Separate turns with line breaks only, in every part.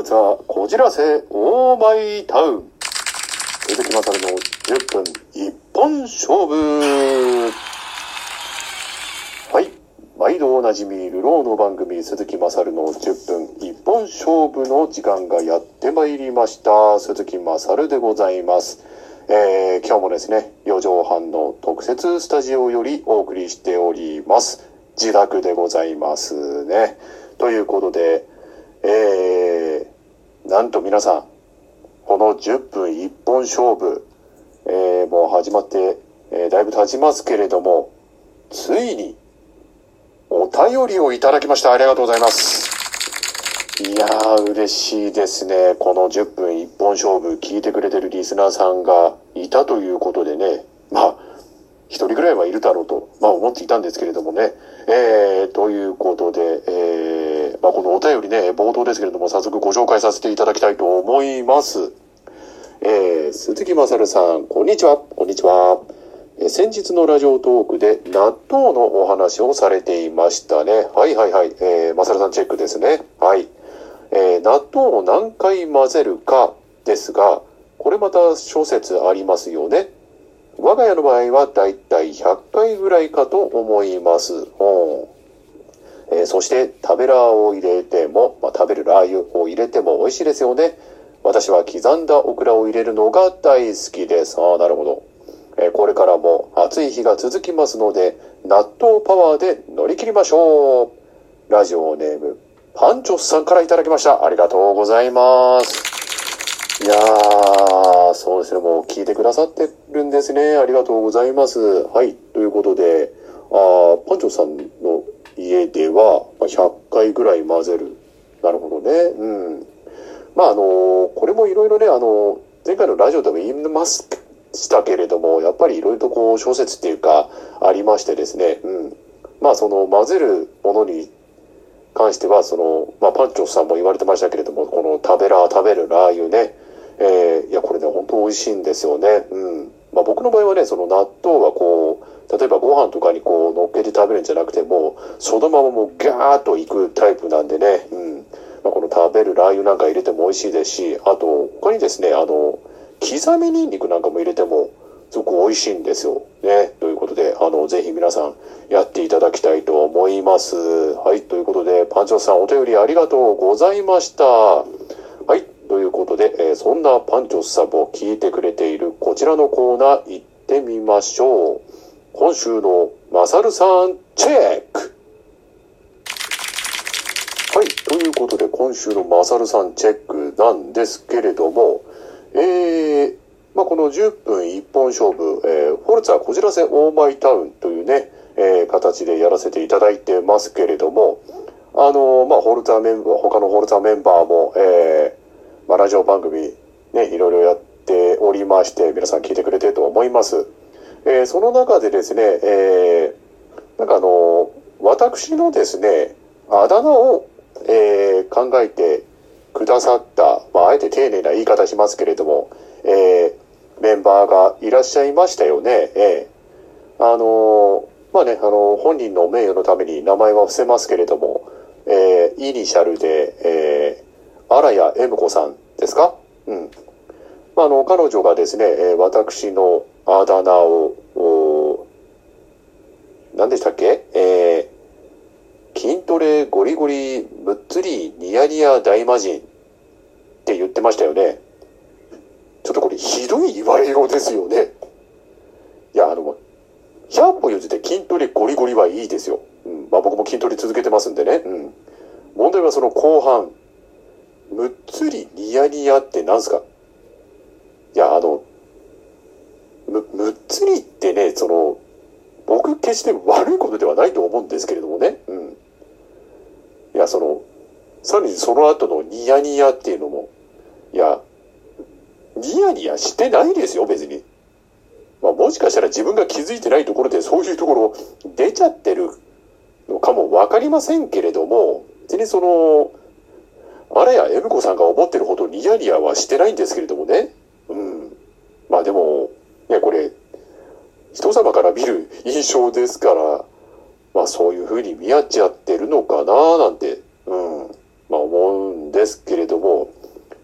ルツァこじらせオーマイタウン鈴木勝の10分一本勝負。はい。毎度おなじみルローの番組鈴木勝の10分一本勝負の時間がやってまいりました。鈴木勝でございます。えー、今日もですね4畳半の特設スタジオよりお送りしております。自宅でございますね。ということでえー、なんと皆さん、この10分一本勝負、えー、もう始まって、えー、だいぶ経ちますけれども、ついに、お便りをいただきました。ありがとうございます。いやー、嬉しいですね。この10分一本勝負聞いてくれてるリスナーさんがいたということでね、まあ、一人ぐらいはいるだろうと、まあ思っていたんですけれどもね、えー、ということで、えーまあ、このお便りね、冒頭ですけれども、早速ご紹介させていただきたいと思います。えー、鈴木まさるさん、こんにちは。こんにちは。えー、先日のラジオトークで納豆のお話をされていましたね。はいはいはい。えー、まさるさんチェックですね。はい。えー、納豆を何回混ぜるかですが、これまた諸説ありますよね。我が家の場合はだいたい100回ぐらいかと思います。うんえー、そして食べラーを入れても、まあ、食べるラー油を入れても美味しいですよね。私は刻んだオクラを入れるのが大好きです。ああ、なるほど。えー、これからも暑い日が続きますので、納豆パワーで乗り切りましょう。ラジオネーム、パンチョスさんからいただきました。ありがとうございます。いやー、そうですね。もう聞いてくださってるんですね。ありがとうございます。はい。ということで、あパンチョさんの家では100回ぐらい混ぜる。なるほどね。うん。まああの、これもいろいろね、あの、前回のラジオでも言いましたけれども、やっぱりいろいろとこう小説っていうかありましてですね、うん。まあその混ぜるものに関しては、その、まあパンチョさんも言われてましたけれども、この食べら、食べるラー油ね、えー、いやこれね、本当美味しいんですよね。うん。まあ僕の場合はね、その納豆はこう、例えばご飯とかにこう乗っけて食べるんじゃなくてもそのままもうガーッといくタイプなんでね、うんまあ、この食べるラー油なんか入れても美味しいですしあと他にですねあの刻みニンニクなんかも入れてもすごく美味しいんですよ。ね。ということで、あの、ぜひ皆さんやっていただきたいと思います。はい。ということで、パンチョさんお便りありがとうございました。はい。ということで、えー、そんなパンチョスさんも聞いてくれているこちらのコーナー行ってみましょう。今週のマサルさんチェックはい、ということで今週のマサルさんチェックなんですけれども、えー、まあ、この10分一本勝負、えー、フォルツァこじらせオーマイタウンというね、えー、形でやらせていただいてますけれども、あのー、まあ、ホルツァメンバー、他のホルツァメンバーも、えー、まあ、ラジオ番組ね、いろいろやっておりまして、皆さん聞いてくれてると思います。えー、その中でですね、えー、なんかあの、私のですね、あだ名を、えー、考えてくださった、まあ、あえて丁寧な言い方しますけれども、えー、メンバーがいらっしゃいましたよね。えー、あのまあね、あの本人の名誉のために名前は伏せますけれども、えー、イニシャルで、えー、荒谷恵子さんですか？うん。まあ、あの、彼女がですね、えー、私のあだ名を、何でしたっけ？えー、筋トレゴリゴリむっつりニヤニヤ大魔人って言ってましたよね。ちょっとこれひどい言われようですよね。いや、あの、100歩譲って筋トレゴリゴリはいいですよ。うん。まあ僕も筋トレ続けてますんでね。うん。問題はその後半、むっつりニヤニヤって何すか？いや、あの、む、むっつりってね、その、僕決して悪いことではないと思うんですけれどもね。うん。いや、その、さらにその後のニヤニヤっていうのも、いや、ニヤニヤしてないですよ、別に。まあ、もしかしたら自分が気づいてないところでそういうところ出ちゃってるのかもわかりませんけれども、別にその、あれや、エムコさんが思ってるほどニヤニヤはしてないんですけれどもね。うん。まあでも、人様から見る印象ですから、まあそういうふうに見合っちゃってるのかななんて、うん、まあ思うんですけれども、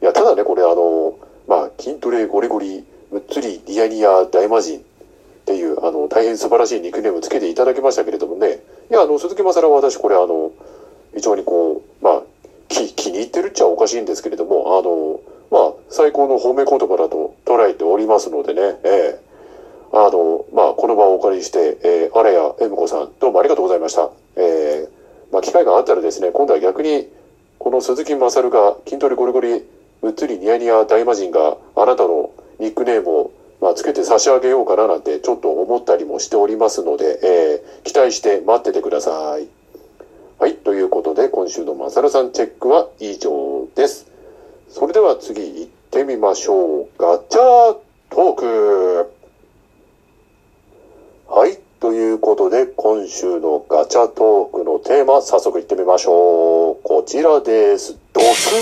いや、ただね、これあの、まあ、筋トレゴリゴリ、むっつりニヤニヤ大魔人っていう、あの、大変素晴らしいニックネームつけていただきましたけれどもね。いや、あの、鈴木まさらは私これあの、非常にこう、まあ、気、気に入ってるっちゃおかしいんですけれども、あの、まあ、最高の褒め言葉だと捉えておりますのでね、ええ。あの、まあ、この場をお借りして、えー、あらやえむこさん、どうもありがとうございました。えー、まあ、機会があったらですね、今度は逆に、この鈴木まさるが、筋トレゴリゴリ、うっつりニヤニヤ大魔人があなたのニックネームを、まあ、つけて差し上げようかななんてちょっと思ったりもしておりますので、えー、期待して待っててください。はい。ということで、今週のまさるさんチェックは以上です。それでは次行ってみましょう。ガチャトーク。はい。ということで、今週のガチャトークのテーマ、早速行ってみましょう。こちらです。ドス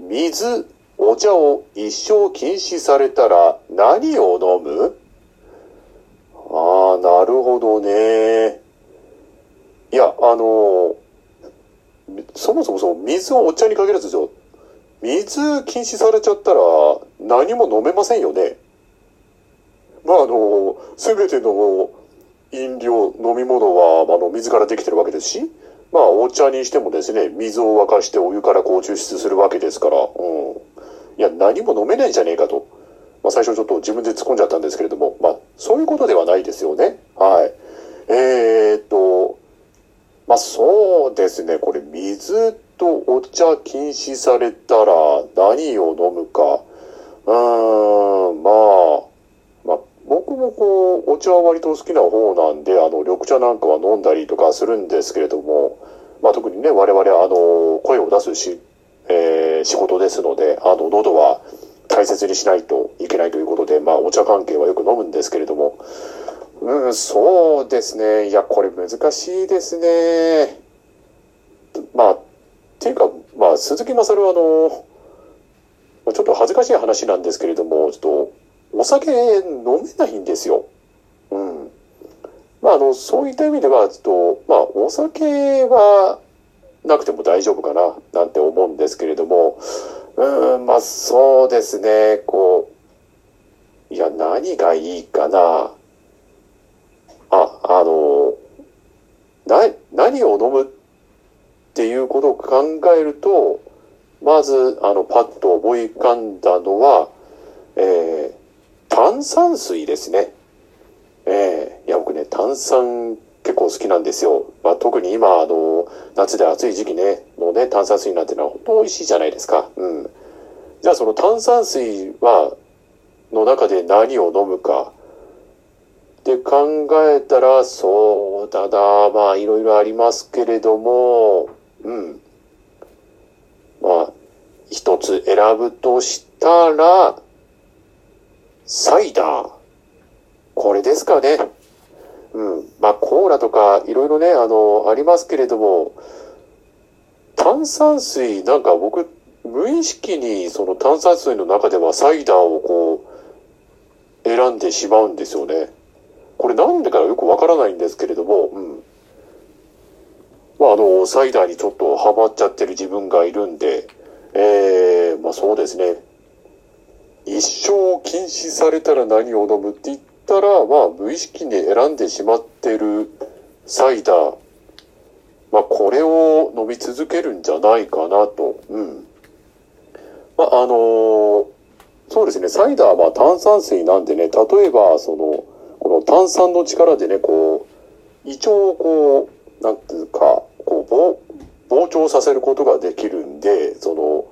ン水、お茶を一生禁止されたら何を飲む？ああ、なるほどね。いや、あのそもそもその水をお茶に限らずですよ。水禁止されちゃったら何も飲めませんよね。まああの、すべての飲料、飲み物は、あの、水からできてるわけですし、まあお茶にしてもですね、水を沸かしてお湯からこう抽出するわけですから、うん。いや、何も飲めないんじゃねえかと。まあ最初ちょっと自分で突っ込んじゃったんですけれども、まあそういうことではないですよね。はい。えー、っと、まあそうですね、これ水とお茶禁止されたら何を飲むか。うーん、まあ、もこう、お茶は割と好きな方なんで、あの、緑茶なんかは飲んだりとかするんですけれども、まあ特にね、我々あの、声を出すし、えー仕事ですので、あの、喉は大切にしないといけないということで、まあお茶関係はよく飲むんですけれども、うん、そうですね。いや、これ難しいですね。まあ、っていうか、まあ、鈴木まさるはあの、ちょっと恥ずかしい話なんですけれども、ちょっと、お酒飲めないんですよ。うん。まあ、あの、そういった意味では、ちょっと、まあ、お酒はなくても大丈夫かな、なんて思うんですけれども、うん、まあ、そうですね、こう、いや、何がいいかな。あ、あの、な、何を飲むっていうことを考えると、まず、あの、パッと思い浮かんだのは、えー、炭酸水ですね。えー、いや、僕ね、炭酸結構好きなんですよ。まあ、特に今、あの、夏で暑い時期ね、のね、炭酸水なんてのは本当美味しいじゃないですか。うん。じゃあ、その炭酸水は、の中で何を飲むか。って考えたら、そうだな、まあ、いろいろありますけれども、うん。まあ、一つ選ぶとしたら、サイダー。これですかね。うん。まあ、コーラとか、いろいろね、あの、ありますけれども、炭酸水、なんか僕、無意識にその炭酸水の中ではサイダーをこう、選んでしまうんですよね。これなんでかよくわからないんですけれども、うん。まあ、あの、サイダーにちょっとハマっちゃってる自分がいるんで、えー、まあそうですね。一生禁止されたら何を飲むって言ったら、まあ無意識に選んでしまってるサイダー。まあこれを飲み続けるんじゃないかなと。うん。まああのーそうですね、サイダーは炭酸水なんでね、例えばその、この炭酸の力でね、こう、胃腸をこう、なんていうか、こう、膨張させることができるんで、その、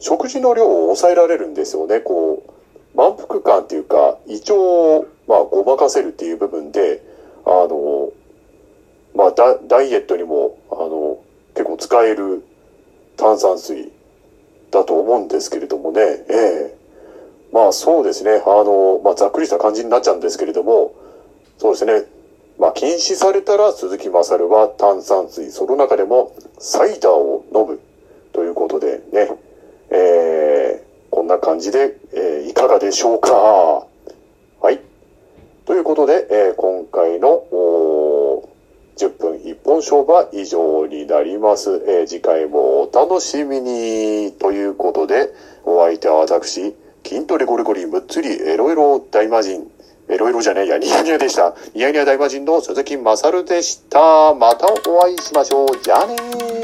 食事の量を抑えられるんですよね。こう、満腹感っていうか、胃腸を、まあ、ごまかせるっていう部分で、あの、まあ、ダイエットにも、あの、結構使える炭酸水だと思うんですけれどもね。ええまあ、そうですね。あの、まあ、ざっくりした感じになっちゃうんですけれども、そうですね。まあ、禁止されたら鈴木まさるは炭酸水、その中でもサイダーを飲むということでね。えー、こんな感じで、えーいかがでしょうかはい。ということで、えー今回のおー10分一本勝負は以上になります。えー次回もお楽しみに。ということで、お相手は私、筋トレゴリゴリむっつりエロエロ大魔人。エロエロじゃねえや、ニヤニヤでした。ニヤニヤ大魔人の鈴木まさるでした。またお会いしましょう。じゃあねー。